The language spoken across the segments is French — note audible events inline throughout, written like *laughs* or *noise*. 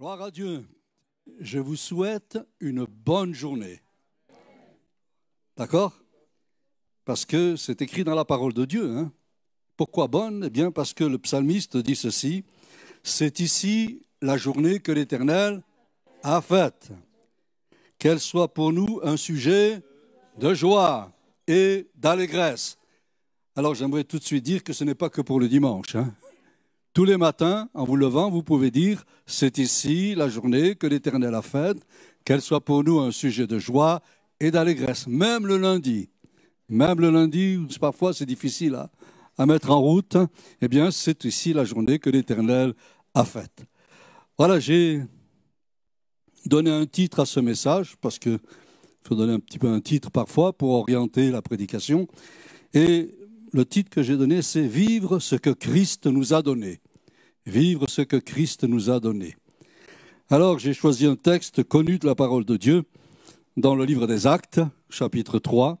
Gloire à Dieu. Je vous souhaite une bonne journée. D'accord? Parce que c'est écrit dans la parole de Dieu. Hein Pourquoi bonne? Eh bien parce que le psalmiste dit ceci. C'est ici la journée que l'Éternel a faite. Qu'elle soit pour nous un sujet de joie et d'allégresse. Alors j'aimerais tout de suite dire que ce n'est pas que pour le dimanche. Hein tous les matins, en vous levant, vous pouvez dire, c'est ici la journée que l'Éternel a faite, qu'elle soit pour nous un sujet de joie et d'allégresse, même le lundi. Même le lundi, où parfois c'est difficile à, à, mettre en route, eh bien c'est ici la journée que l'Éternel a faite. Voilà, j'ai donné un titre à ce message, parce qu'il faut donner un petit peu un titre parfois pour orienter la prédication. Le titre que j'ai donné, c'est Vivre ce que Christ nous a donné. Vivre ce que Christ nous a donné. Alors j'ai choisi un texte connu de la parole de Dieu dans le livre des Actes, chapitre 3.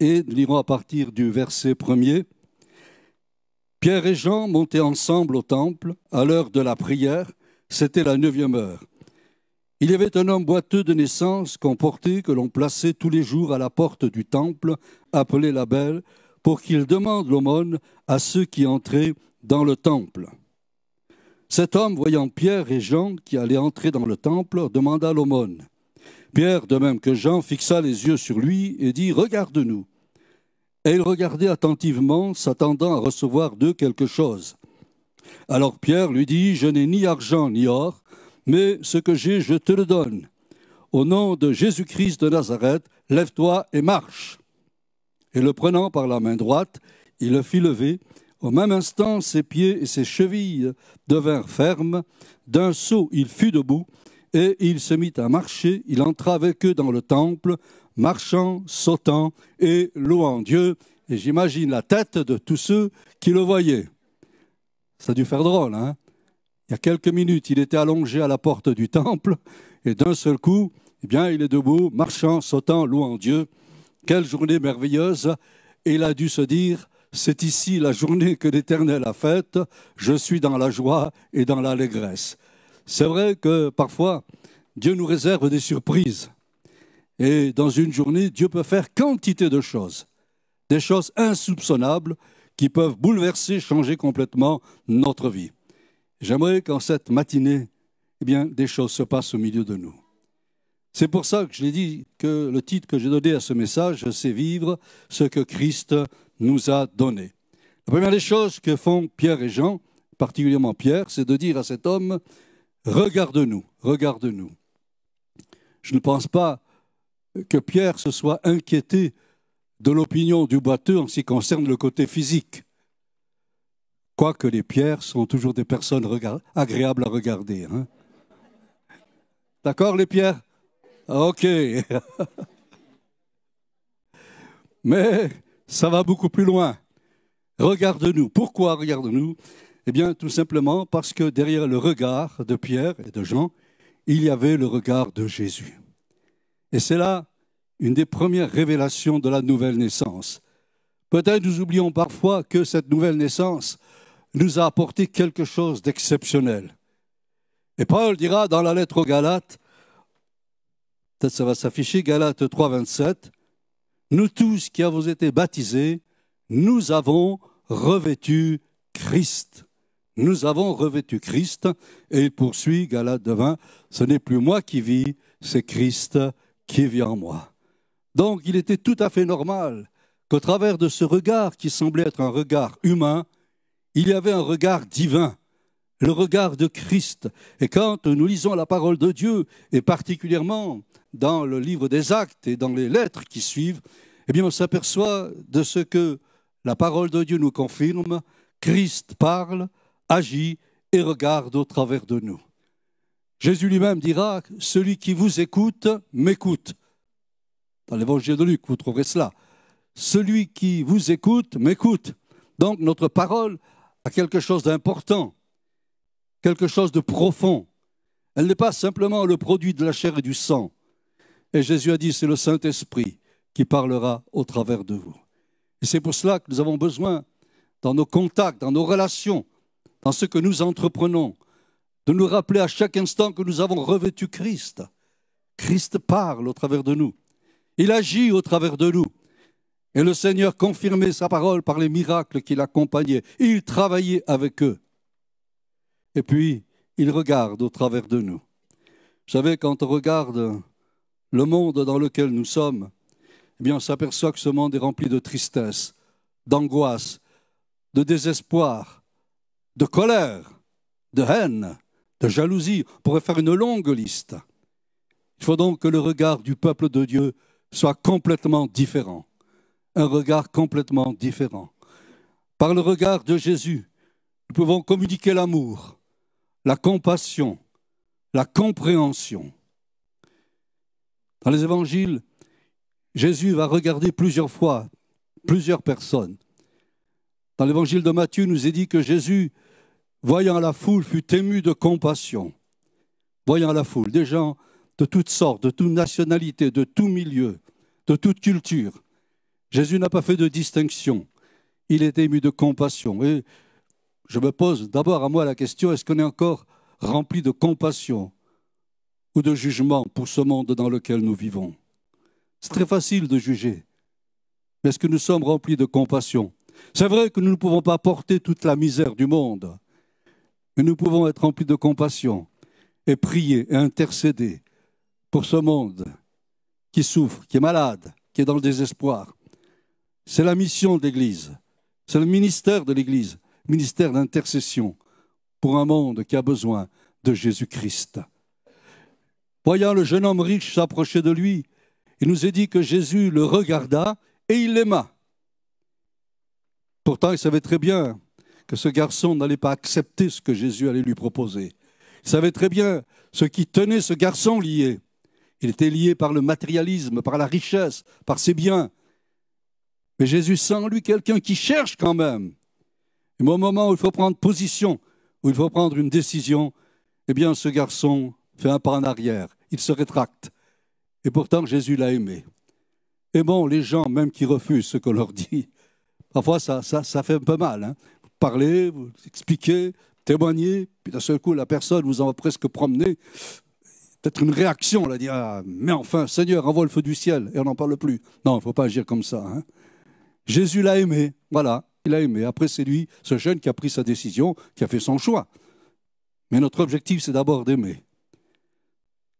Et nous lirons à partir du verset premier. Pierre et Jean montaient ensemble au temple à l'heure de la prière. C'était la neuvième heure. Il y avait un homme boiteux de naissance portait, que l'on plaçait tous les jours à la porte du temple, appelé la Belle, pour qu'il demande l'aumône à ceux qui entraient dans le temple. Cet homme, voyant Pierre et Jean qui allaient entrer dans le temple, demanda l'aumône. Pierre, de même que Jean, fixa les yeux sur lui et dit Regarde-nous. Et il regardait attentivement, s'attendant à recevoir d'eux quelque chose. Alors Pierre lui dit Je n'ai ni argent ni or, mais ce que j'ai, je te le donne. Au nom de Jésus-Christ de Nazareth, lève-toi et marche. Et le prenant par la main droite, il le fit lever. Au même instant, ses pieds et ses chevilles devinrent fermes. D'un saut, il fut debout, et il se mit à marcher. Il entra avec eux dans le temple, marchant, sautant et louant Dieu. Et j'imagine la tête de tous ceux qui le voyaient. Ça a dû faire drôle, hein? Il y a quelques minutes, il était allongé à la porte du temple, et d'un seul coup, eh bien, il est debout, marchant, sautant, louant Dieu. Quelle journée merveilleuse Et il a dû se dire, c'est ici la journée que l'Éternel a faite, je suis dans la joie et dans l'allégresse. C'est vrai que parfois, Dieu nous réserve des surprises. Et dans une journée, Dieu peut faire quantité de choses, des choses insoupçonnables qui peuvent bouleverser, changer complètement notre vie. J'aimerais qu'en cette matinée, eh bien, des choses se passent au milieu de nous. C'est pour ça que je l'ai dit que le titre que j'ai donné à ce message, c'est Vivre ce que Christ nous a donné. La première des choses que font Pierre et Jean, particulièrement Pierre, c'est de dire à cet homme, regarde-nous, regarde-nous. Je ne pense pas que Pierre se soit inquiété de l'opinion du boiteux en ce qui concerne le côté physique quoique les pierres sont toujours des personnes agréables à regarder. Hein. D'accord, les pierres? Ok. *laughs* Mais ça va beaucoup plus loin. Regarde-nous. Pourquoi regarde-nous? Eh bien, tout simplement parce que derrière le regard de Pierre et de Jean, il y avait le regard de Jésus. Et c'est là une des premières révélations de la nouvelle naissance. Peut-être nous oublions parfois que cette nouvelle naissance nous a apporté quelque chose d'exceptionnel. Et Paul dira dans la lettre aux Galates, peut-être ça va s'afficher, Galates 3, 27, nous tous qui avons été baptisés, nous avons revêtu Christ. Nous avons revêtu Christ, et il poursuit, Galates 20, ce n'est plus moi qui vis, c'est Christ qui vit en moi. Donc il était tout à fait normal qu'au travers de ce regard qui semblait être un regard humain, il y avait un regard divin, le regard de Christ. Et quand nous lisons la parole de Dieu, et particulièrement dans le livre des actes et dans les lettres qui suivent, eh bien on s'aperçoit de ce que la parole de Dieu nous confirme. Christ parle, agit et regarde au travers de nous. Jésus lui-même dira, celui qui vous écoute, m'écoute. Dans l'évangile de Luc, vous trouverez cela. Celui qui vous écoute, m'écoute. Donc notre parole quelque chose d'important, quelque chose de profond. Elle n'est pas simplement le produit de la chair et du sang. Et Jésus a dit, c'est le Saint-Esprit qui parlera au travers de vous. Et c'est pour cela que nous avons besoin, dans nos contacts, dans nos relations, dans ce que nous entreprenons, de nous rappeler à chaque instant que nous avons revêtu Christ. Christ parle au travers de nous. Il agit au travers de nous. Et le Seigneur confirmait sa parole par les miracles qui l'accompagnaient. Il travaillait avec eux. Et puis, il regarde au travers de nous. Vous savez, quand on regarde le monde dans lequel nous sommes, eh bien, on s'aperçoit que ce monde est rempli de tristesse, d'angoisse, de désespoir, de colère, de haine, de jalousie. On pourrait faire une longue liste. Il faut donc que le regard du peuple de Dieu soit complètement différent. Un regard complètement différent. Par le regard de Jésus, nous pouvons communiquer l'amour, la compassion, la compréhension. Dans les évangiles, Jésus va regarder plusieurs fois plusieurs personnes. Dans l'évangile de Matthieu, nous est dit que Jésus, voyant la foule, fut ému de compassion. Voyant la foule, des gens de toutes sortes, de toute nationalité, de tout milieu, de toute culture. Jésus n'a pas fait de distinction. Il est ému de compassion. Et je me pose d'abord à moi la question, est-ce qu'on est encore rempli de compassion ou de jugement pour ce monde dans lequel nous vivons? C'est très facile de juger. Mais est-ce que nous sommes remplis de compassion? C'est vrai que nous ne pouvons pas porter toute la misère du monde, mais nous pouvons être remplis de compassion et prier et intercéder pour ce monde qui souffre, qui est malade, qui est dans le désespoir. C'est la mission de l'Église, c'est le ministère de l'Église, ministère d'intercession pour un monde qui a besoin de Jésus-Christ. Voyant le jeune homme riche s'approcher de lui, il nous est dit que Jésus le regarda et il l'aima. Pourtant, il savait très bien que ce garçon n'allait pas accepter ce que Jésus allait lui proposer. Il savait très bien ce qui tenait ce garçon lié. Il était lié par le matérialisme, par la richesse, par ses biens. Mais Jésus sent en lui quelqu'un qui cherche quand même. Et au moment où il faut prendre position, où il faut prendre une décision, eh bien ce garçon fait un pas en arrière, il se rétracte. Et pourtant Jésus l'a aimé. Et bon, les gens même qui refusent ce qu'on leur dit, parfois ça, ça, fait un peu mal. Hein. Vous parlez, vous expliquez, témoignez, puis d'un seul coup la personne vous en va presque promener peut-être une réaction, on va dire, ah, mais enfin, Seigneur, envoie le feu du ciel, et on n'en parle plus. Non, il ne faut pas agir comme ça. Hein. Jésus l'a aimé, voilà, il l'a aimé. Après, c'est lui, ce jeune, qui a pris sa décision, qui a fait son choix. Mais notre objectif, c'est d'abord d'aimer.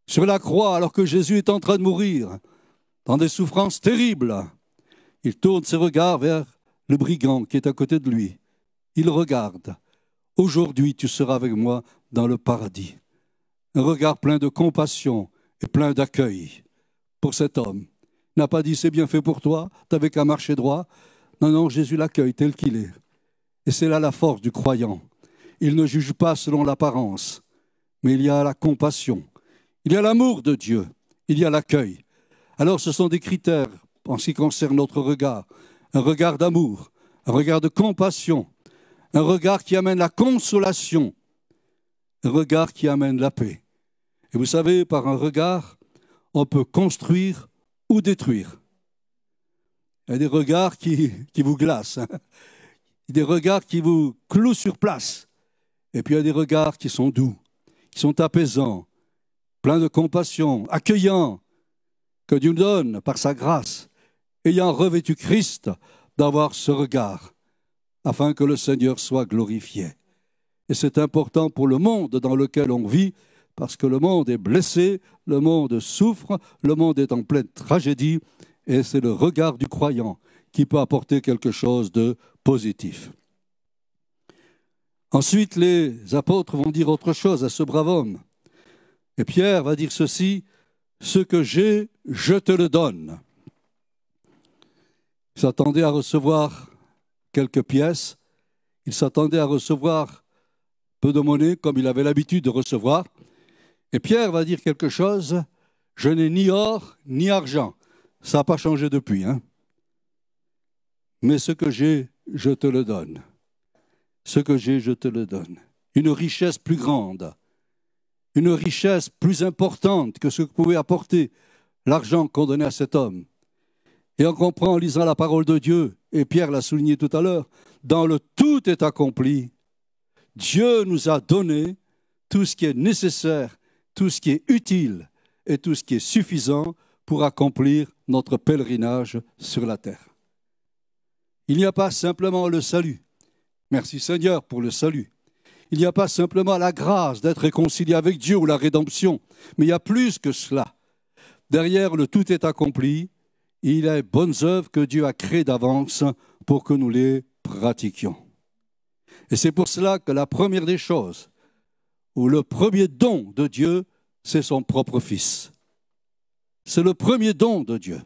Sur la croix, alors que Jésus est en train de mourir, dans des souffrances terribles, il tourne ses regards vers le brigand qui est à côté de lui. Il regarde. Aujourd'hui, tu seras avec moi dans le paradis un regard plein de compassion et plein d'accueil pour cet homme. N'a pas dit c'est bien fait pour toi, t'avais qu'à marcher droit. Non, non, Jésus l'accueille tel qu'il est. Et c'est là la force du croyant. Il ne juge pas selon l'apparence, mais il y a la compassion, il y a l'amour de Dieu, il y a l'accueil. Alors ce sont des critères en ce qui concerne notre regard. Un regard d'amour, un regard de compassion, un regard qui amène la consolation, un regard qui amène la paix. Et vous savez, par un regard, on peut construire ou détruire. Il y a des regards qui, vous glacent, hein. des regards qui vous clouent sur place. Et puis il y a des regards qui sont doux, qui sont apaisants, pleins de compassion, accueillants, que Dieu nous donne par sa grâce, ayant revêtu Christ d'avoir ce regard, afin que le Seigneur soit glorifié. Et c'est important pour le monde dans lequel on vit, parce que le monde est blessé, le monde souffre, le monde est en pleine tragédie, et c'est le regard du croyant qui peut apporter quelque chose de positif. Ensuite, les apôtres vont dire autre chose à ce brave homme. Et Pierre va dire ceci, ce que j'ai, je te le donne. Il s'attendait à recevoir quelques pièces, il s'attendait à recevoir peu de monnaie comme il avait l'habitude de recevoir. Et Pierre va dire quelque chose, je n'ai ni or ni argent. Ça n'a pas changé depuis. Hein Mais ce que j'ai, je te le donne. Ce que j'ai, je te le donne. Une richesse plus grande, une richesse plus importante que ce que pouvait apporter l'argent qu'on donnait à cet homme. Et on comprend en lisant la parole de Dieu, et Pierre l'a souligné tout à l'heure, dans le tout est accompli, Dieu nous a donné tout ce qui est nécessaire, tout ce qui est utile et tout ce qui est suffisant pour accomplir notre pèlerinage sur la terre. Il n'y a pas simplement le salut. Merci Seigneur pour le salut. Il n'y a pas simplement la grâce d'être réconcilié avec Dieu ou la rédemption, mais il y a plus que cela. Derrière le tout est accompli, il y a bonnes œuvres que Dieu a créées d'avance pour que nous les pratiquions. Et c'est pour cela que la première des choses, ou le premier don de Dieu, c'est son propre Fils. C'est le premier don de Dieu,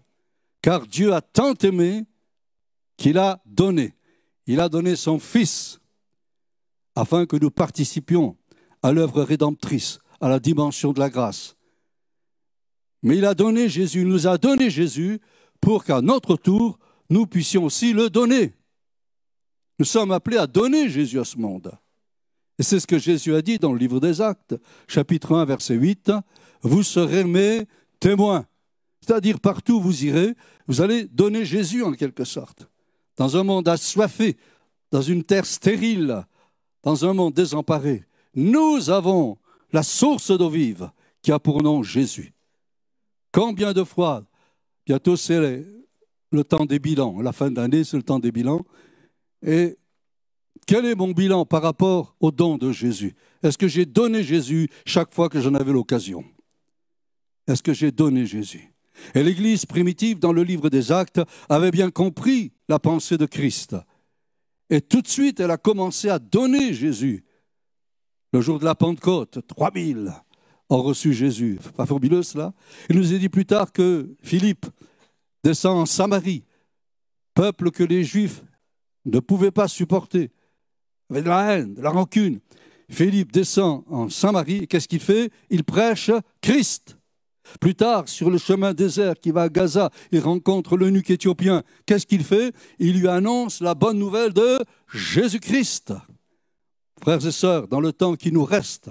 car Dieu a tant aimé qu'il a donné. Il a donné son Fils afin que nous participions à l'œuvre rédemptrice, à la dimension de la grâce. Mais il a donné Jésus, il nous a donné Jésus pour qu'à notre tour, nous puissions aussi le donner. Nous sommes appelés à donner Jésus à ce monde. Et c'est ce que Jésus a dit dans le livre des Actes, chapitre 1, verset 8. Vous serez mes témoins. C'est-à-dire partout où vous irez, vous allez donner Jésus en quelque sorte. Dans un monde assoiffé, dans une terre stérile, dans un monde désemparé, nous avons la source d'eau vive qui a pour nom Jésus. Combien de fois, bientôt c'est le temps des bilans, la fin d'année c'est le temps des bilans, et quel est mon bilan par rapport au don de Jésus? Est-ce que j'ai donné Jésus chaque fois que j'en avais l'occasion? Est-ce que j'ai donné Jésus? Et l'Église primitive, dans le livre des Actes, avait bien compris la pensée de Christ. Et tout de suite, elle a commencé à donner Jésus. Le jour de la Pentecôte, 3000 ont reçu Jésus. Pas fabuleux cela? Il nous est dit plus tard que Philippe descend en Samarie, peuple que les Juifs ne pouvaient pas supporter, de la haine, de la rancune. Philippe descend en Samarie et qu'est-ce qu'il fait? Il prêche Christ. Plus tard, sur le chemin désert qui va à Gaza, il rencontre l'eunuque éthiopien. Qu'est-ce qu'il fait? Il lui annonce la bonne nouvelle de Jésus-Christ. Frères et sœurs, dans le temps qui nous reste,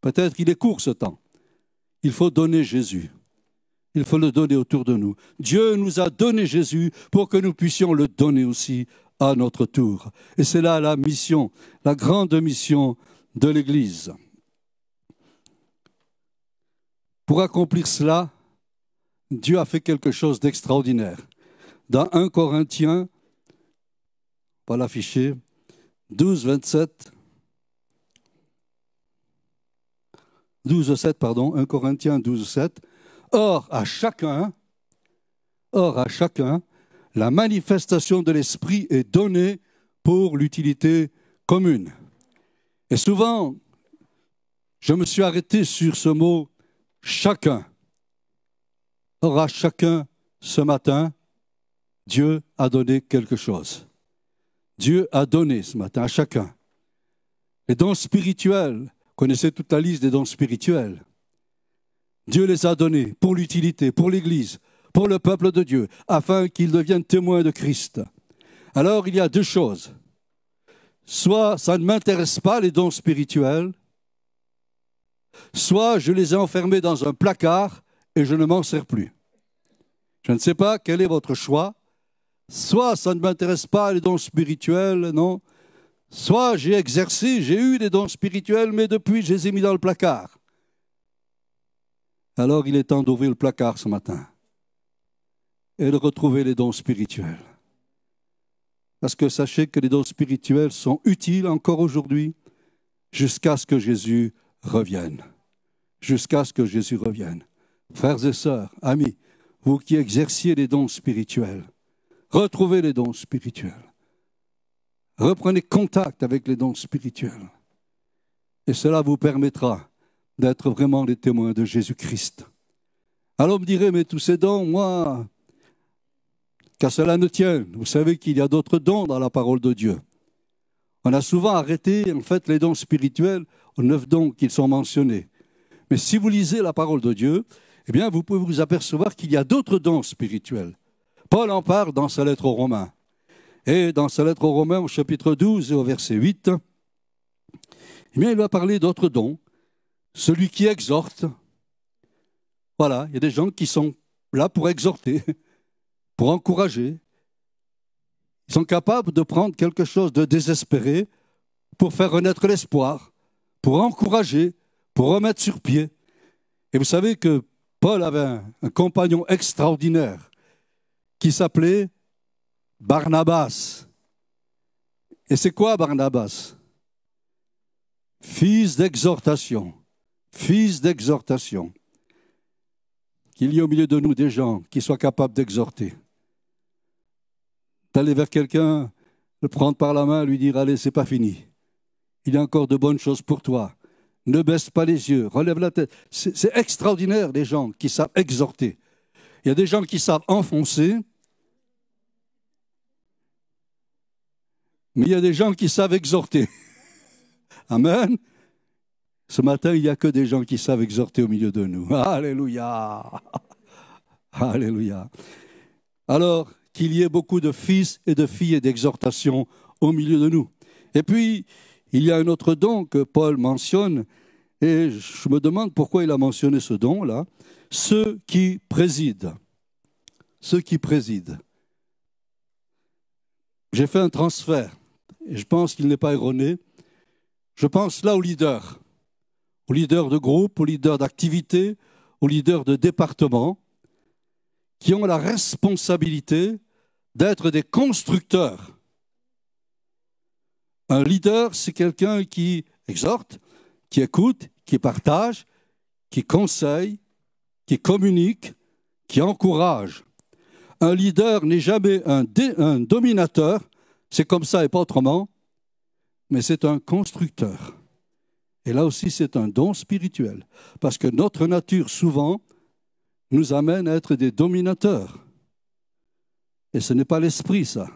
peut-être qu'il est court ce temps, il faut donner Jésus. Il faut le donner autour de nous. Dieu nous a donné Jésus pour que nous puissions le donner aussi à notre tour. Et c'est là la mission, la grande mission de l'Église. Pour accomplir cela, Dieu a fait quelque chose d'extraordinaire. Dans 1 Corinthiens, pas l'afficher, 12, 27, 12, 7, pardon, 1 Corinthiens 12, 7. Or, à chacun, or, à chacun, la manifestation de l'Esprit est donnée pour l'utilité commune. Et souvent, je me suis arrêté sur ce mot chacun. Or, chacun, ce matin, Dieu a donné quelque chose. Dieu a donné ce matin à chacun. Les dons spirituels, connaissez toute la liste des dons spirituels. Dieu les a donnés pour l'utilité, pour l'Église, pour le peuple de Dieu, afin qu'ils deviennent témoins de Christ. Alors il y a deux choses. Soit ça ne m'intéresse pas, les dons spirituels, soit je les ai enfermés dans un placard et je ne m'en sers plus. Je ne sais pas quel est votre choix. Soit ça ne m'intéresse pas les dons spirituels, non. Soit j'ai exercé, j'ai eu des dons spirituels, mais depuis je les ai mis dans le placard. Alors il est temps d'ouvrir le placard ce matin et de retrouver les dons spirituels. Parce que sachez que les dons spirituels sont utiles encore aujourd'hui jusqu'à ce que Jésus revienne. Jusqu'à ce que Jésus revienne. Frères et sœurs, amis, vous qui exerciez les dons spirituels, retrouvez les dons spirituels. Reprenez contact avec les dons spirituels. Et cela vous permettra d'être vraiment les témoins de Jésus-Christ. Alors me direz, mais tous ces dons, moi, qu'à cela ne tienne. Vous savez qu'il y a d'autres dons dans la parole de Dieu. On a souvent arrêté, en fait, les dons spirituels aux neuf dons qu'ils sont mentionnés. Mais si vous lisez la parole de Dieu, eh bien, vous pouvez vous apercevoir qu'il y a d'autres dons spirituels. Paul en parle dans sa lettre aux Romains. Et dans sa lettre aux Romains, au chapitre 12 et au verset 8, eh il va parler d'autres dons. Celui qui exhorte. Voilà, il y a des gens qui sont là pour exhorter, pour encourager. Ils sont capables de prendre quelque chose de désespéré pour faire renaître l'espoir, pour encourager, pour remettre sur pied. Et vous savez que Paul avait un, compagnon extraordinaire qui s'appelait Barnabas. Et c'est quoi Barnabas? Fils d'exhortation. Fils d'exhortation. Qu'il y ait au milieu de nous des gens qui soient capables d'exhorter. D'aller vers quelqu'un, le prendre par la main, lui dire Allez, c'est pas fini. Il y a encore de bonnes choses pour toi. Ne baisse pas les yeux, relève la tête. C'est extraordinaire, les gens qui savent exhorter. Il y a des gens qui savent enfoncer, mais il y a des gens qui savent exhorter. *laughs* Amen. Ce matin, il n'y a que des gens qui savent exhorter au milieu de nous. *laughs* Alléluia. *laughs* Alléluia. Alors, qu'il y ait beaucoup de fils et de filles d'exhortation au milieu de nous. Et puis, il y a un autre don que Paul mentionne, et je me demande pourquoi il a mentionné ce don-là. Ceux qui président. Ceux qui président. J'ai fait un transfert, et je pense qu'il n'est pas erroné. Je pense là aux leaders, aux leaders de groupe, aux leaders d'activité, aux leaders de département, qui ont la responsabilité d'être des constructeurs un leader, c'est quelqu'un qui exhorte, qui écoute, qui partage, qui conseille, qui communique, qui encourage. Un leader n'est jamais un, dominateur, c'est comme ça et pas autrement, mais c'est un constructeur. Et là aussi, c'est un don spirituel, parce que notre nature, souvent, nous amène à être des dominateurs. Et ce n'est pas l'esprit, ça.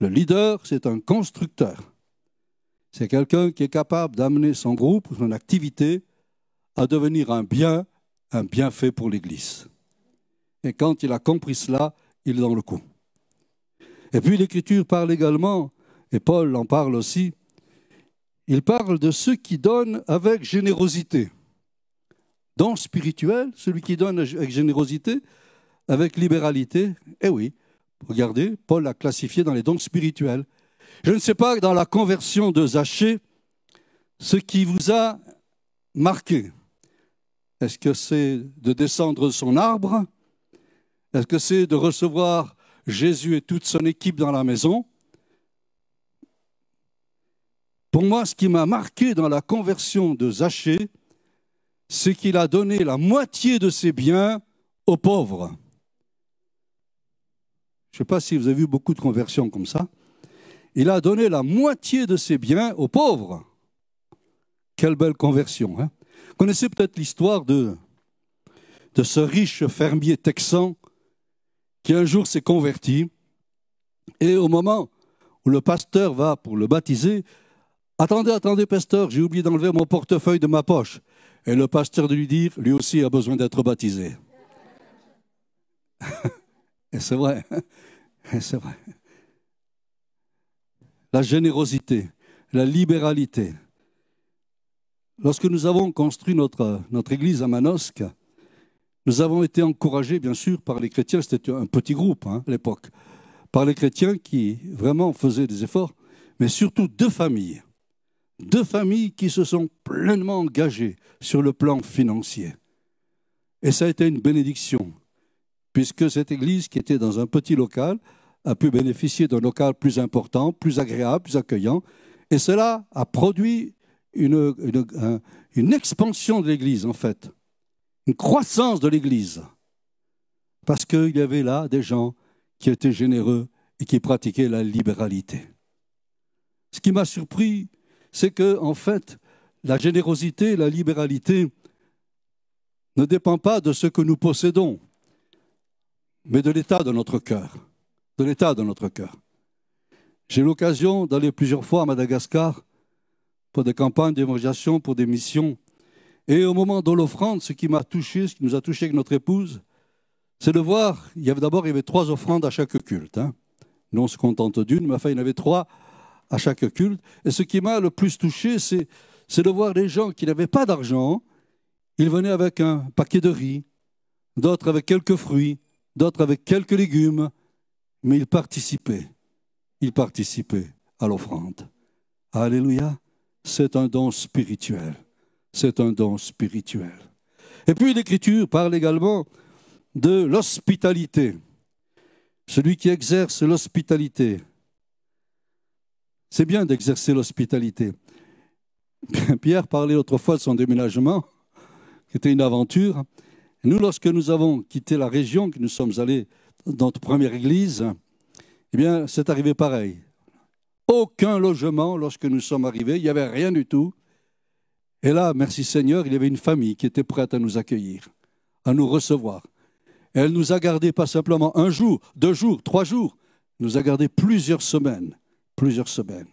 Le leader, c'est un constructeur. C'est quelqu'un qui est capable d'amener son groupe, son activité, à devenir un bien, un bienfait pour l'Église. Et quand il a compris cela, il est dans le coup. Et puis l'Écriture parle également, et Paul en parle aussi, il parle de ceux qui donnent avec générosité. Don spirituel, celui qui donne avec générosité, avec libéralité, eh oui, Regardez, Paul l'a classifié dans les dons spirituels. Je ne sais pas dans la conversion de Zachée, ce qui vous a marqué. Est-ce que c'est de descendre son arbre? Est-ce que c'est de recevoir Jésus et toute son équipe dans la maison? Pour moi, ce qui m'a marqué dans la conversion de Zachée, c'est qu'il a donné la moitié de ses biens aux pauvres. Je ne sais pas si vous avez vu beaucoup de conversions comme ça. Il a donné la moitié de ses biens aux pauvres. Quelle belle conversion. Hein vous connaissez peut-être l'histoire de, de ce riche fermier texan qui un jour s'est converti. Et au moment où le pasteur va pour le baptiser, Attendez, attendez, pasteur, j'ai oublié d'enlever mon portefeuille de ma poche. Et le pasteur de lui dire, lui aussi a besoin d'être baptisé. *laughs* Et c'est vrai. C'est vrai. La générosité, la libéralité. Lorsque nous avons construit notre, église à Manosque, nous avons été encouragés, bien sûr, par les chrétiens, c'était un petit groupe hein, à l'époque, par les chrétiens qui vraiment faisaient des efforts, mais surtout deux familles. Deux familles qui se sont pleinement engagées sur le plan financier. Et ça a été une bénédiction puisque cette église, qui était dans un petit local, a pu bénéficier d'un local plus important, plus agréable, plus accueillant. Et cela a produit une, expansion de l'église, en fait, une croissance de l'église. Parce qu'il y avait là des gens qui étaient généreux et qui pratiquaient la libéralité. Ce qui m'a surpris, c'est que, en fait, la générosité, la libéralité ne dépend pas de ce que nous possédons mais de l'état de notre cœur. De l'état de notre cœur. J'ai l'occasion d'aller plusieurs fois à Madagascar pour des campagnes d'évangélisation, pour des missions. Et au moment de l'offrande, ce qui m'a touché, ce qui nous a touché avec notre épouse, c'est de voir, il y avait d'abord il y avait trois offrandes à chaque culte. Hein. Nous, on se contente d'une, mais enfin, il y en avait trois à chaque culte. Et ce qui m'a le plus touché, c'est de voir des gens qui n'avaient pas d'argent. Ils venaient avec un paquet de riz, d'autres avec quelques fruits, d'autres avec quelques légumes, mais ils participaient. Ils participaient à l'offrande. Alléluia. c'est un don spirituel. C'est un don spirituel. Et puis l'Écriture parle également de l'hospitalité. Celui qui exerce l'hospitalité. C'est bien d'exercer l'hospitalité. *laughs* Pierre parlait autrefois de son déménagement, qui était une aventure. Nous, lorsque nous avons quitté la région, que nous sommes allés dans notre première église, eh bien, c'est arrivé pareil. Aucun logement lorsque nous sommes arrivés, il n'y avait rien du tout. Et là, merci Seigneur, il y avait une famille qui était prête à nous accueillir, à nous recevoir. elle nous a gardés pas simplement un jour, deux jours, trois jours, nous a gardés plusieurs semaines, plusieurs semaines,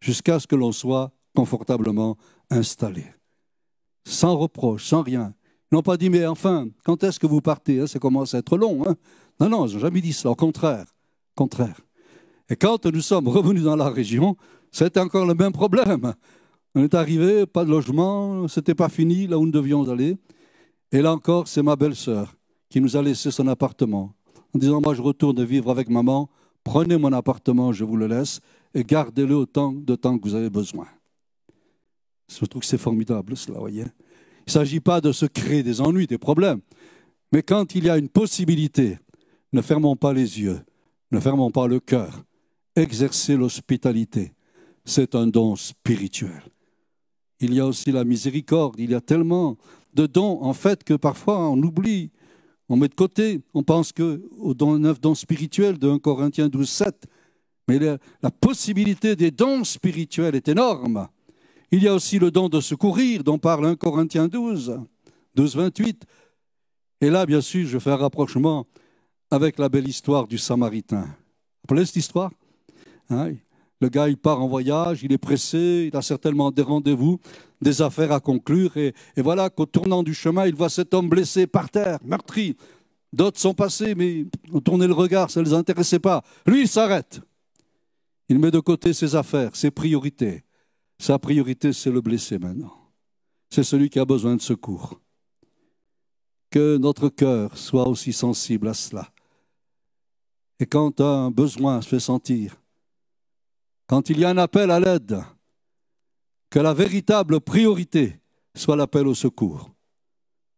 jusqu'à ce que l'on soit confortablement installés. Sans reproche, sans rien. Ils n'ont pas dit, mais enfin, quand est-ce que vous partez hein, Ça commence à être long. Hein. non, non, ils n'ont jamais dit cela. Au contraire, contraire. Et quand nous sommes revenus dans la région, c'était encore le même problème. On est arrivé, pas de logement, c'était pas fini là où nous devions aller. Et là encore, c'est ma belle-sœur qui nous a laissé son appartement en disant Moi, je retourne vivre avec maman, prenez mon appartement, je vous le laisse, et gardez-le autant de temps que vous avez besoin. Je trouve que c'est formidable, cela, voyez. Il ne s'agit pas de se créer des ennuis, des problèmes, mais quand il y a une possibilité, ne fermons pas les yeux, ne fermons pas le cœur, exercer l'hospitalité, c'est un don spirituel. Il y a aussi la miséricorde, il y a tellement de dons, en fait, que parfois on oublie, on met de côté, on pense que au don, neuf dons spirituels de 1 Corinthiens 12, 7, mais la possibilité des dons spirituels est énorme. Il y a aussi le don de secourir, dont parle 1 Corinthiens 12, 12, 28. Et là, bien sûr, je fais un rapprochement avec la belle histoire du Samaritain. Vous connaissez cette histoire? Hein le gars, il part en voyage, il est pressé, il a certainement des rendez-vous, des affaires à conclure. Et, voilà qu'au tournant du chemin, il voit cet homme blessé par terre, meurtri. D'autres sont passés, mais ont tourné le regard, ça ne les intéressait pas. Lui, il s'arrête. Il met de côté ses affaires, ses priorités. Sa priorité, c'est le blessé maintenant. C'est celui qui a besoin de secours. Que notre cœur soit aussi sensible à cela. Et quand un besoin se fait sentir, quand il y a un appel à l'aide, que la véritable priorité soit l'appel au secours,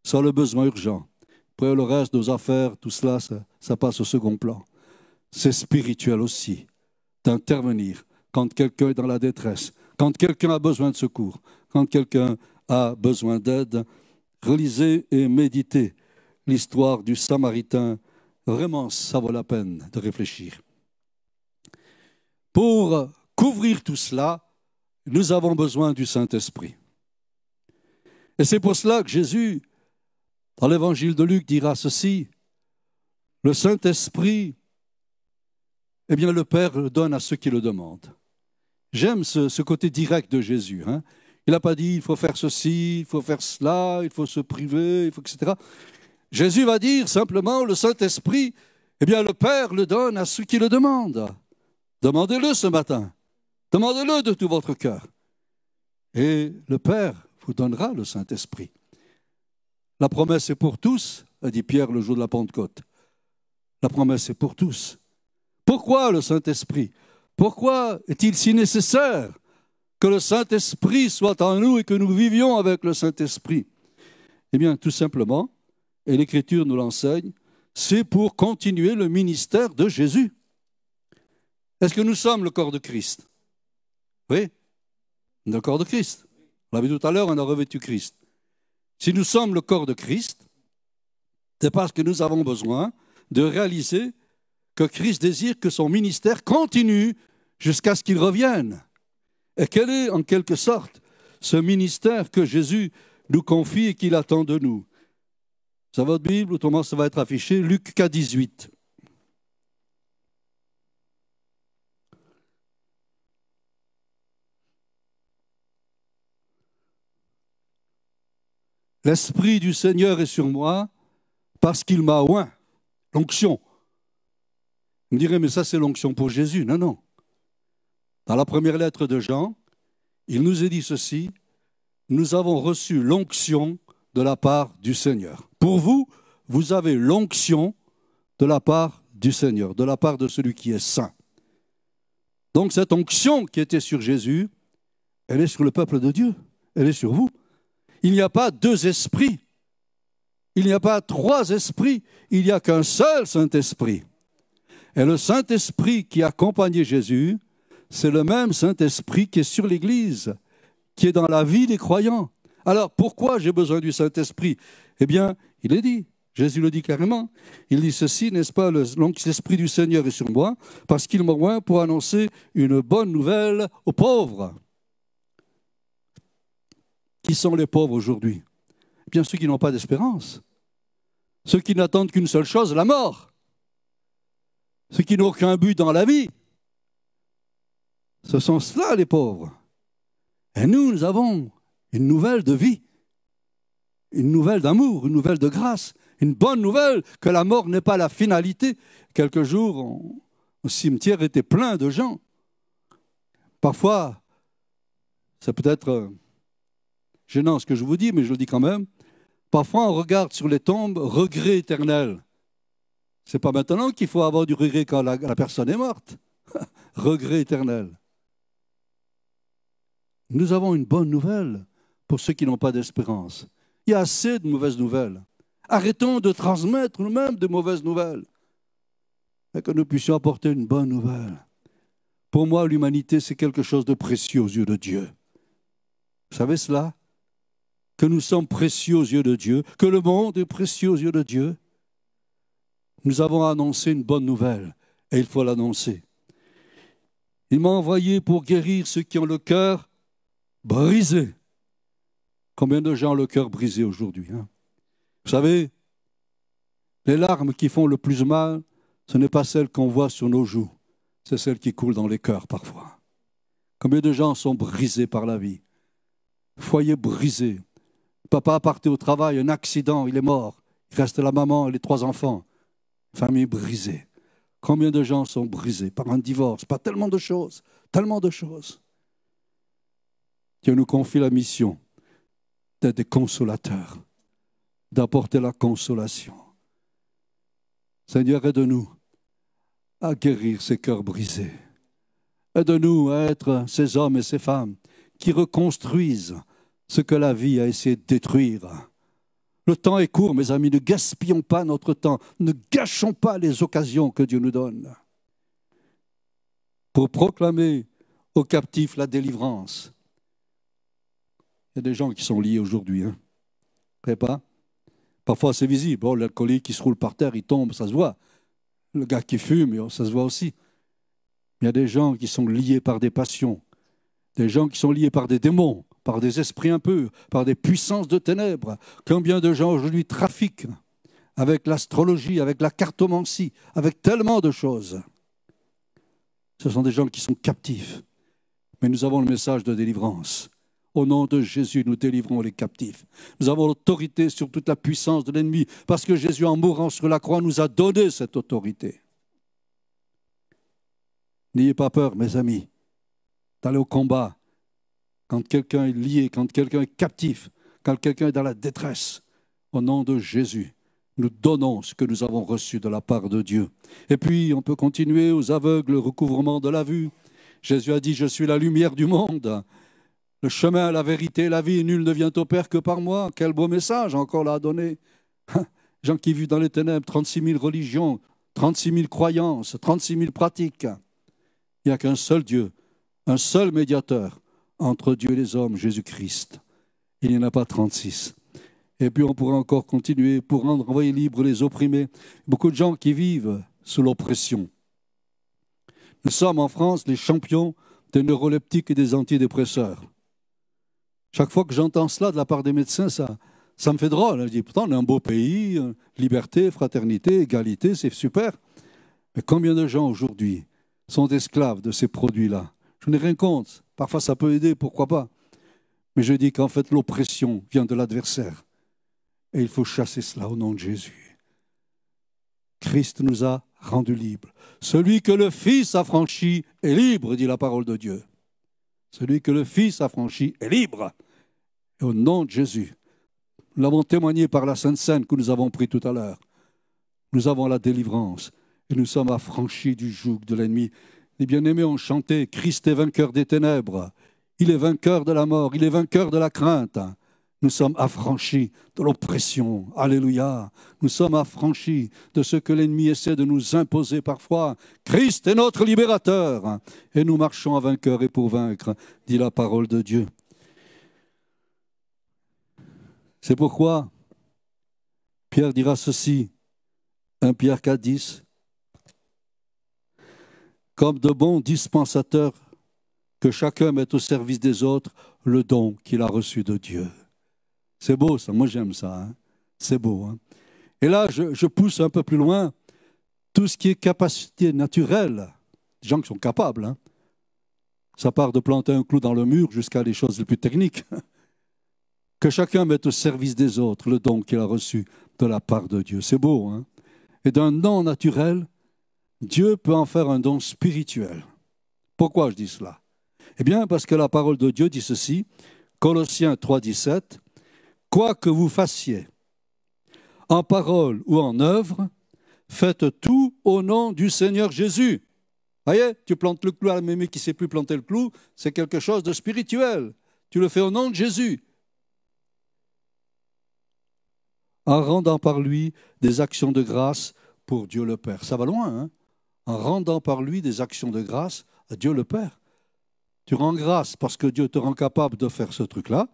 soit le besoin urgent. Après le reste, nos affaires, tout cela, ça, passe au second plan. C'est spirituel aussi d'intervenir quand quelqu'un est dans la détresse, quand quelqu'un a besoin de secours, quand quelqu'un a besoin d'aide. Relisez et méditez l'histoire du Samaritain. Vraiment, ça vaut la peine de réfléchir. Pour couvrir tout cela, nous avons besoin du Saint-Esprit. Et c'est pour cela que Jésus, dans l'évangile de Luc, dira ceci, le Saint-Esprit, eh bien le Père le donne à ceux qui le demandent. J'aime ce, côté direct de Jésus. Hein. Il n'a pas dit il faut faire ceci, il faut faire cela, il faut se priver, il faut etc. Jésus va dire simplement le Saint-Esprit, eh bien le Père le donne à ceux qui le demandent. Demandez-le ce matin. Demandez-le de tout votre cœur. Et le Père vous donnera le Saint-Esprit. La promesse est pour tous, a dit Pierre le jour de la Pentecôte. La promesse est pour tous. Pourquoi le Saint-Esprit? Pourquoi est-il si nécessaire que le Saint-Esprit soit en nous et que nous vivions avec le Saint-Esprit? Eh bien, tout simplement, et l'Écriture nous l'enseigne, c'est pour continuer le ministère de Jésus. Est-ce que nous sommes le corps de Christ? Oui, le corps de Christ. On l'a vu tout à l'heure, on a revêtu Christ. Si nous sommes le corps de Christ, c'est parce que nous avons besoin de réaliser que Christ désire que son ministère continue jusqu'à ce qu'il revienne. Et quel est, en quelque sorte, ce ministère que Jésus nous confie et qu'il attend de nous? C'est votre Bible, autrement ça va être affiché, Luc 4, 18. L'Esprit du Seigneur est sur moi parce qu'il m'a oint. L'onction. Vous me direz, mais ça c'est l'onction pour Jésus. Non, non. Dans la première lettre de Jean, il nous est dit ceci, nous avons reçu l'onction de la part du Seigneur. Pour vous, vous avez l'onction de la part du Seigneur, de la part de celui qui est saint. Donc cette onction qui était sur Jésus, elle est sur le peuple de Dieu, elle est sur vous. Il n'y a pas deux esprits, il n'y a pas trois esprits, il n'y a qu'un seul Saint-Esprit. Et le Saint-Esprit qui accompagnait Jésus, c'est le même Saint-Esprit qui est sur l'Église, qui est dans la vie des croyants. Alors pourquoi j'ai besoin du Saint-Esprit? Eh bien, il est dit, Jésus le dit carrément. Il dit ceci, n'est-ce pas L'Esprit du Seigneur est sur moi, parce qu'il m'envoie pour annoncer une bonne nouvelle aux pauvres. Qui sont les pauvres aujourd'hui? Eh Bien ceux qui n'ont pas d'espérance. Ceux qui n'attendent qu'une seule chose, la mort. Ceux qui n'ont aucun but dans la vie. Ce sont cela les pauvres. Et nous, nous avons une nouvelle de vie, une nouvelle d'amour, une nouvelle de grâce, une bonne nouvelle que la mort n'est pas la finalité. Quelques jours, au cimetière était plein de gens. Parfois, c'est peut-être euh, gênant ce que je vous dis, mais je le dis quand même. Parfois, on regarde sur les tombes regret éternel. C'est pas maintenant qu'il faut avoir du regret quand la, la personne est morte. *laughs* regret éternel. Nous avons une bonne nouvelle pour ceux qui n'ont pas d'espérance. Il y a assez de mauvaises nouvelles. Arrêtons de transmettre nous-mêmes de mauvaises nouvelles. Et que nous puissions apporter une bonne nouvelle. Pour moi, l'humanité, c'est quelque chose de précieux aux yeux de Dieu. Vous savez cela? Que nous sommes précieux aux yeux de Dieu, que le monde est précieux aux yeux de Dieu. Nous avons annoncé une bonne nouvelle, et il faut l'annoncer. Il m'a envoyé pour guérir ceux qui ont le cœur brisé. Combien de gens ont le cœur brisé aujourd'hui hein? Vous savez, les larmes qui font le plus mal, ce n'est pas celles qu'on voit sur nos joues, c'est celles qui coulent dans les cœurs parfois. Combien de gens sont brisés par la vie? Foyer brisé. Papa partait au travail, un accident, il est mort. Il reste la maman et les trois enfants. Famille brisée. Combien de gens sont brisés par un divorce Pas tellement de choses, tellement de choses. Dieu nous confie la mission d'être des consolateurs d'apporter la consolation. Seigneur, aide-nous à guérir ces cœurs brisés. Aide-nous à être ces hommes et ces femmes qui reconstruisent ce que la vie a essayé de détruire. Le temps est court, mes amis, ne gaspillons pas notre temps, ne gâchons pas les occasions que Dieu nous donne pour proclamer aux captifs la délivrance. Il y a des gens qui sont liés aujourd'hui, hein. pas? Parfois, c'est visible. Oh, l'alcoolique qui se roule par terre, il tombe, ça se voit. Le gars qui fume, ça se voit aussi. Il y a des gens qui sont liés par des passions, des gens qui sont liés par des démons, par des esprits impurs, par des puissances de ténèbres. Combien de gens aujourd'hui trafiquent avec l'astrologie, avec la cartomancie, avec tellement de choses. Ce sont des gens qui sont captifs. Mais nous avons le message de délivrance. Au nom de Jésus, nous délivrons les captifs. Nous avons l'autorité sur toute la puissance de l'ennemi, parce que Jésus, en mourant sur la croix, nous a donné cette autorité. N'ayez pas peur, mes amis, d'aller au combat. Quand quelqu'un est lié, quand quelqu'un est captif, quand quelqu'un est dans la détresse, au nom de Jésus, nous donnons ce que nous avons reçu de la part de Dieu. Et puis, on peut continuer aux aveugles, recouvrement de la vue. Jésus a dit, je suis la lumière du monde. Le chemin, la vérité, la vie, nul ne vient au Père que par moi. Quel beau message encore là à donner. *laughs* Gens qui vivent dans les ténèbres, 36 000 religions, 36 000 croyances, 36 000 pratiques. Il n'y a qu'un seul Dieu, un seul médiateur entre Dieu et les hommes, Jésus-Christ. Il n'y en a pas 36. Et puis on pourrait encore continuer pour rendre envoyer libre les opprimés. Beaucoup de gens qui vivent sous l'oppression. Nous sommes en France les champions des neuroleptiques et des antidépresseurs. Chaque fois que j'entends cela de la part des médecins, ça, ça me fait drôle. Je dis, pourtant, on est un beau pays, euh, liberté, fraternité, égalité, c'est super. Mais combien de gens aujourd'hui sont esclaves de ces produits-là? Je n'ai rien contre. Parfois, ça peut aider, pourquoi pas. Mais je dis qu'en fait, l'oppression vient de l'adversaire. Et il faut chasser cela au nom de Jésus. Christ nous a rendus libres. Celui que le Fils a franchi est libre, dit la parole de Dieu. Celui que le Fils a franchi est libre. Et au nom de Jésus, nous l'avons témoigné par la Sainte Seine que nous avons pris tout à l'heure. Nous avons la délivrance et nous sommes affranchis du joug de l'ennemi. Les bien-aimés ont chanté Christ est vainqueur des ténèbres. Il est vainqueur de la mort, il est vainqueur de la crainte. Nous sommes affranchis de l'oppression. Alléluia. Nous sommes affranchis de ce que l'ennemi essaie de nous imposer parfois. Christ est notre libérateur. Et nous marchons à vainqueur et pour vaincre, dit la parole de Dieu. C'est pourquoi Pierre dira ceci, 1 Pierre 4, 10. Comme de bons dispensateurs, que chacun mette au service des autres le don qu'il a reçu de Dieu. C'est beau ça, moi j'aime ça. Hein. C'est beau. Hein. Et là, je, pousse un peu plus loin tout ce qui est capacité naturelle, des gens qui sont capables. Hein. Ça part de planter un clou dans le mur jusqu'à les choses les plus techniques. *laughs* Que chacun mette au service des autres le don qu'il a reçu de la part de Dieu. C'est beau. Et d'un don naturel, Dieu peut en faire un don spirituel. Pourquoi je dis cela? Eh bien, parce que la parole de Dieu dit ceci, Colossiens 3, 17, Quoi que vous fassiez, en parole ou en œuvre, faites tout au nom du Seigneur Jésus. Voyez, tu plantes le clou à la mémé qui ne sait plus planter le clou, c'est quelque chose de spirituel. Tu le fais au nom de Jésus. En rendant par lui des actions de grâce pour Dieu le Père. Ça va loin, hein? En rendant par lui des actions de grâce à Dieu le Père. Tu rends grâce parce que Dieu te rend capable de faire ce truc-là.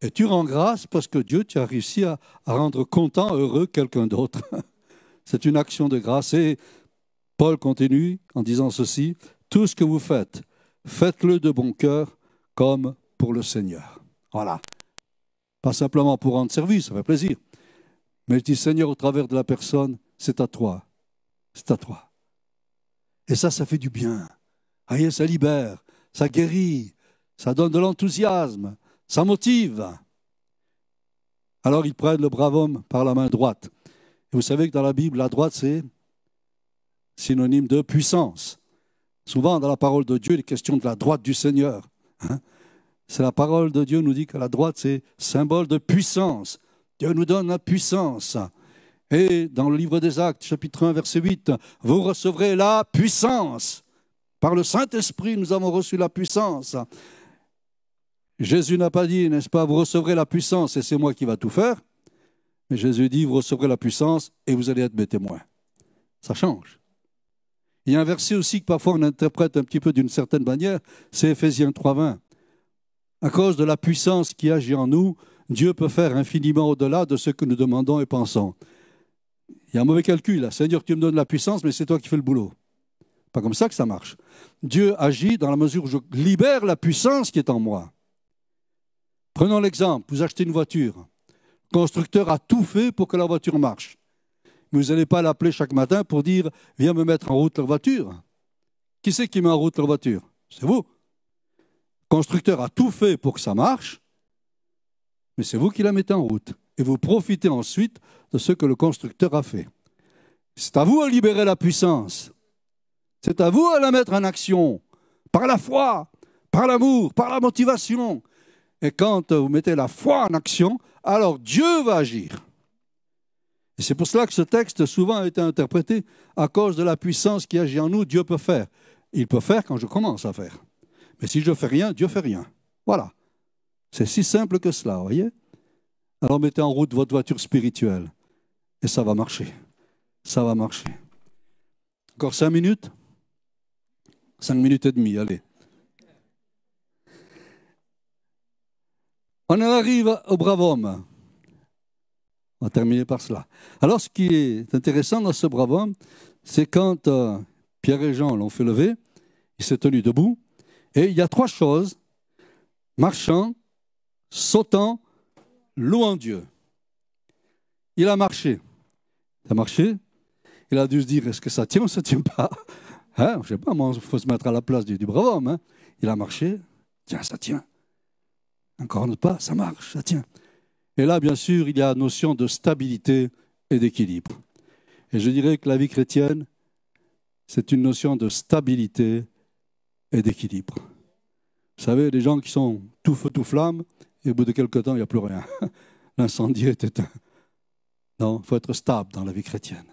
Et tu rends grâce parce que Dieu, tu as réussi à, rendre content, heureux quelqu'un d'autre. *laughs* C'est une action de grâce. Et Paul continue en disant ceci, tout ce que vous faites, faites-le de bon cœur comme pour le Seigneur. Voilà. Pas simplement pour rendre service, ça fait plaisir. Mais je dis, Seigneur, au travers de la personne, c'est à toi. C'est à toi. Et ça, ça fait du bien. Voyez, ça libère, ça guérit, ça donne de l'enthousiasme, ça motive. Alors ils prennent le brave homme par la main droite. Vous savez que dans la Bible, la droite, c'est synonyme de puissance. Souvent, dans la parole de Dieu, il est question de la droite du Seigneur. Hein. c'est la parole de Dieu nous dit que la droite, c'est symbole de puissance. Dieu nous donne la puissance. Et dans le livre des Actes, chapitre 1, verset 8, vous recevrez la puissance. Par le Saint-Esprit, nous avons reçu la puissance. Jésus n'a pas dit, n'est-ce pas, vous recevrez la puissance et c'est moi qui va tout faire. Mais Jésus dit, vous recevrez la puissance et vous allez être mes témoins. Ça change. Il y a un verset aussi que parfois on interprète un petit peu d'une certaine manière, c'est Ephésiens 3.20. À cause de la puissance qui agit en nous, Dieu peut faire infiniment au-delà de ce que nous demandons et pensons. Il y a un mauvais calcul. Seigneur, tu me donnes la puissance, mais c'est toi qui fais le boulot. Pas comme ça que ça marche. Dieu agit dans la mesure où je libère la puissance qui est en moi. Prenons l'exemple, vous achetez une voiture. Le constructeur a tout fait pour que la voiture marche. Vous n'allez pas l'appeler chaque matin pour dire Viens me mettre en route la voiture. Qui c'est qui met en route la voiture? C'est vous. Le constructeur a tout fait pour que ça marche, mais c'est vous qui la mettez en route. Et vous profitez ensuite de ce que le constructeur a fait. C'est à vous de libérer la puissance. C'est à vous de la mettre en action, par la foi, par l'amour, par la motivation, et quand vous mettez la foi en action, alors Dieu va agir. Et c'est pour cela que ce texte souvent a été interprété à cause de la puissance qui agit en nous, Dieu peut faire. Il peut faire quand je commence à faire. Mais si je fais rien, Dieu fait rien. Voilà. C'est si simple que cela, voyez Alors mettez en route votre voiture spirituelle et ça va marcher. Ça va marcher. Encore cinq minutes? Cinq minutes et demie, allez. On arrive au brave homme. On va terminer par cela. Alors, ce qui est intéressant dans ce brave homme, c'est quand euh, Pierre et Jean l'ont fait lever, il s'est tenu debout, et il y a trois choses marchant, sautant, louant Dieu. Il a marché. Il a marché. Il a dû se dire est-ce que ça tient ou ça ne tient pas? Hein? Je ne sais pas, il faut se mettre à la place du, brave homme. Hein. il a marché. Tiens, ça tient. Encore un pas, ça marche, ça tient. Et là, bien sûr, il y a la notion de stabilité et d'équilibre. Et je dirais que la vie chrétienne, c'est une notion de stabilité et d'équilibre. Vous savez, les gens qui sont tout feu, tout flamme, et au bout de quelques temps, il n'y a plus rien. *laughs* L'incendie est éteint. Non, il faut être stable dans la vie chrétienne.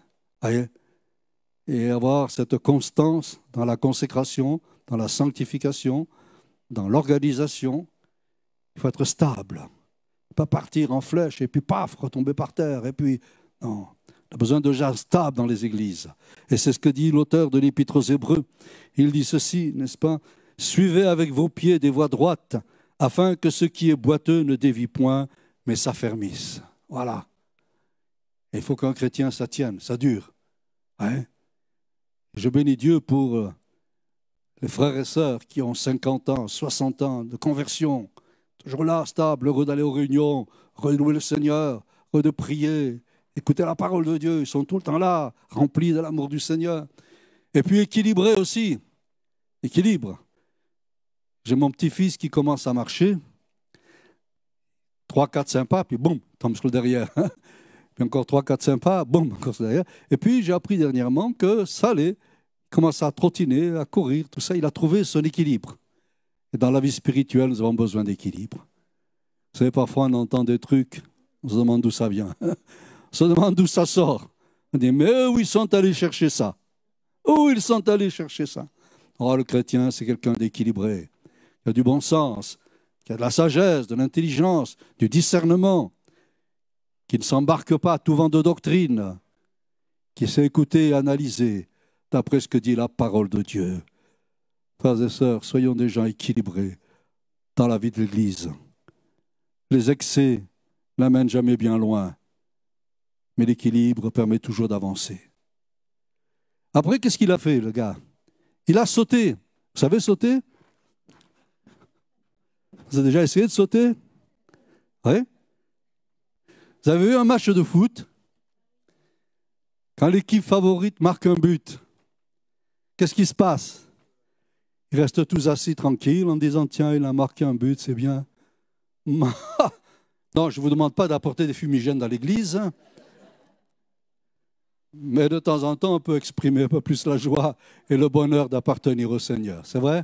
Et avoir cette constance dans la consécration, dans la sanctification, dans l'organisation, il faut être stable. Pas partir en flèche et puis paf, retomber par terre. Et puis, non. On a besoin de gens stables dans les églises. Et c'est ce que dit l'auteur de l'Épître aux Hébreux. Il dit ceci, n'est-ce pas? Suivez avec vos pieds des voies droites, afin que ce qui est boiteux ne dévie point, mais s'affermisse. Voilà. il faut qu'un chrétien, ça tienne, ça dure. Hein Je bénis Dieu pour euh, les frères et sœurs qui ont 50 ans, 60 ans de conversion, toujours là, stable, heureux d'aller aux réunions, renouer le Seigneur, heureux de prier, écouter la parole de Dieu. Ils sont tout le temps là, remplis de l'amour du Seigneur. Et puis équilibrés aussi. Équilibre. J'ai mon petit-fils qui commence à marcher. Trois, quatre sympas, puis boum, tombe sur le derrière. *laughs* puis encore trois, quatre sympas, boum, encore sur le derrière. Et puis j'ai appris dernièrement que allait commence à trottiner, à courir, tout ça. Il a trouvé son équilibre. Et dans la vie spirituelle, nous avons besoin d'équilibre. Vous savez, parfois on entend des trucs, on se demande d'où ça vient. *laughs* on se demande d'où ça sort. On dit, mais où ils sont allés chercher ça? Où ils sont allés chercher ça? Oh, le chrétien, c'est quelqu'un d'équilibré, qui a du bon sens, qui a de la sagesse, de l'intelligence, du discernement, qui ne s'embarque pas à tout vent de doctrine, qui sait écouter et analyser, d'après ce que dit la parole de Dieu. Frères et sœurs, soyons des gens équilibrés dans la vie de l'Église. Les excès n'amènent jamais bien loin, mais l'équilibre permet toujours d'avancer. Après, qu'est-ce qu'il a fait, le gars? Il a sauté. Vous savez sauter? Vous avez déjà essayé de sauter Oui Vous avez vu un match de foot Quand l'équipe favorite marque un but, Qu'est-ce qui se passe? Ils restent tous assis tranquilles en disant Tiens, il a marqué un but, c'est bien. *laughs* non, je ne vous demande pas d'apporter des fumigènes dans l'église. Hein. Mais de temps en temps, on peut exprimer un peu plus la joie et le bonheur d'appartenir au Seigneur. C'est vrai?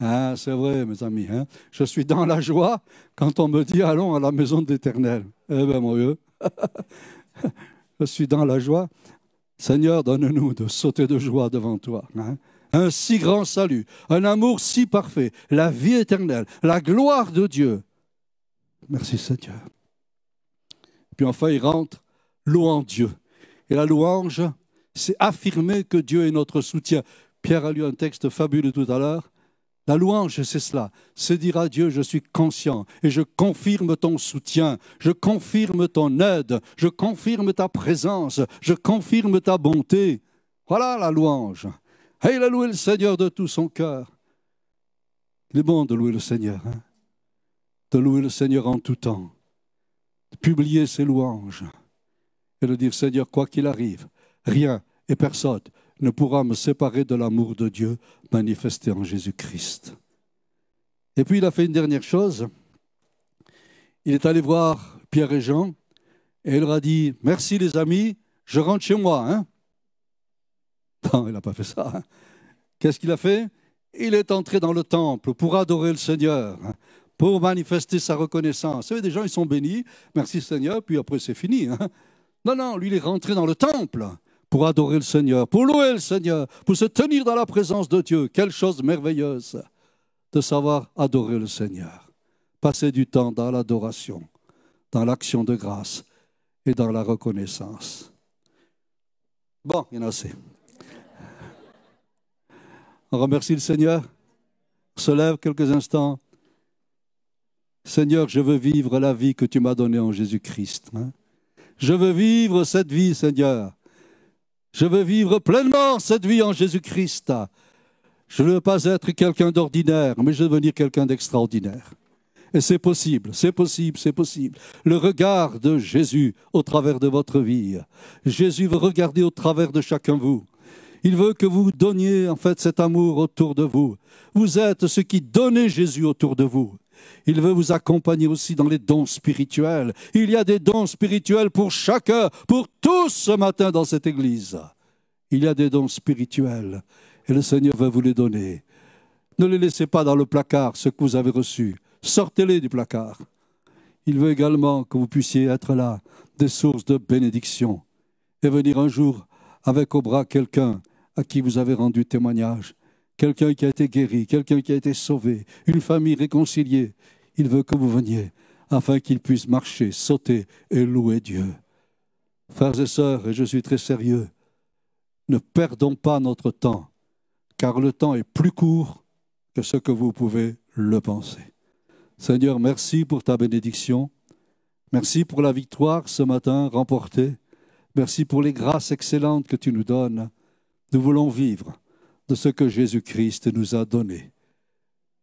Hein, C'est vrai, mes amis. Hein. Je suis dans la joie quand on me dit allons à la maison de l'Éternel. Eh bien, mon Dieu. *laughs* Je suis dans la joie Seigneur, donne-nous de sauter de joie devant toi. Hein. Un si grand salut, un amour si parfait, la vie éternelle, la gloire de Dieu. Merci Seigneur. Puis enfin, il rentre louant Dieu. Et la louange, c'est affirmer que Dieu est notre soutien. Pierre a lu un texte fabuleux tout à l'heure. La louange, c'est cela. C'est dire à Dieu, je suis conscient et je confirme ton soutien, je confirme ton aide, je confirme ta présence, je confirme ta bonté. Voilà la louange. Et il a loué le Seigneur de tout son cœur. Il est bon de louer le Seigneur, hein. de louer le Seigneur en tout temps, de publier ses louanges et de dire Seigneur, quoi qu'il arrive, rien et personne ne pourra me séparer de l'amour de Dieu manifesté en Jésus-Christ. Et puis il a fait une dernière chose. Il est allé voir Pierre et Jean et il leur a dit Merci les amis, je rentre chez moi. Hein non, il n'a pas fait ça. Hein. Qu'est-ce qu'il a fait? Il est entré dans le temple pour adorer le Seigneur, hein, pour manifester sa reconnaissance. Vous savez, des gens, ils sont bénis, merci Seigneur, puis après c'est fini. Non, non, lui, il est rentré dans le temple pour adorer le Seigneur, pour louer le Seigneur, pour se tenir dans la présence de Dieu. Quelle chose merveilleuse de savoir adorer le Seigneur. Passer du temps dans l'adoration, dans l'action de grâce et dans la reconnaissance. Bon, il y en a assez. On remercie le Seigneur. Se lève quelques instants. Seigneur, je veux vivre la vie que tu m'as donnée en Jésus-Christ. Hein. Je veux vivre cette vie, Seigneur. Je veux vivre pleinement cette vie en Jésus-Christ. Je ne veux pas être quelqu'un d'ordinaire, mais je veux devenir quelqu'un d'extraordinaire. Et c'est possible, c'est possible, c'est possible. Le regard de Jésus au travers de votre vie. Jésus veut regarder au travers de chacun de vous. Il veut que vous donniez en fait cet amour autour de vous. Vous êtes ce qui donnez Jésus autour de vous. Il veut vous accompagner aussi dans les dons spirituels. Il y a des dons spirituels pour chacun, pour tous ce matin dans cette église. Il y a des dons spirituels et le Seigneur veut vous les donner. Ne les laissez pas dans le placard, ce que vous avez reçu. Sortez-les du placard. Il veut également que vous puissiez être là, des sources de bénédiction, et venir un jour avec au bras quelqu'un à qui vous avez rendu témoignage, quelqu'un qui a été guéri, quelqu'un qui a été sauvé, une famille réconciliée. Il veut que vous veniez afin qu'il puisse marcher, sauter et louer Dieu. Frères et sœurs, et je suis très sérieux, ne perdons pas notre temps, car le temps est plus court que ce que vous pouvez le penser. Seigneur, merci pour ta bénédiction. Merci pour la victoire ce matin remportée. Merci pour les grâces excellentes que tu nous donnes. Nous voulons vivre de ce que Jésus-Christ nous a donné.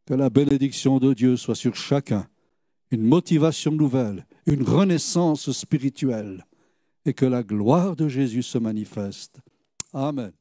Que la bénédiction de Dieu soit sur chacun, une motivation nouvelle, une renaissance spirituelle, et que la gloire de Jésus se manifeste. Amen.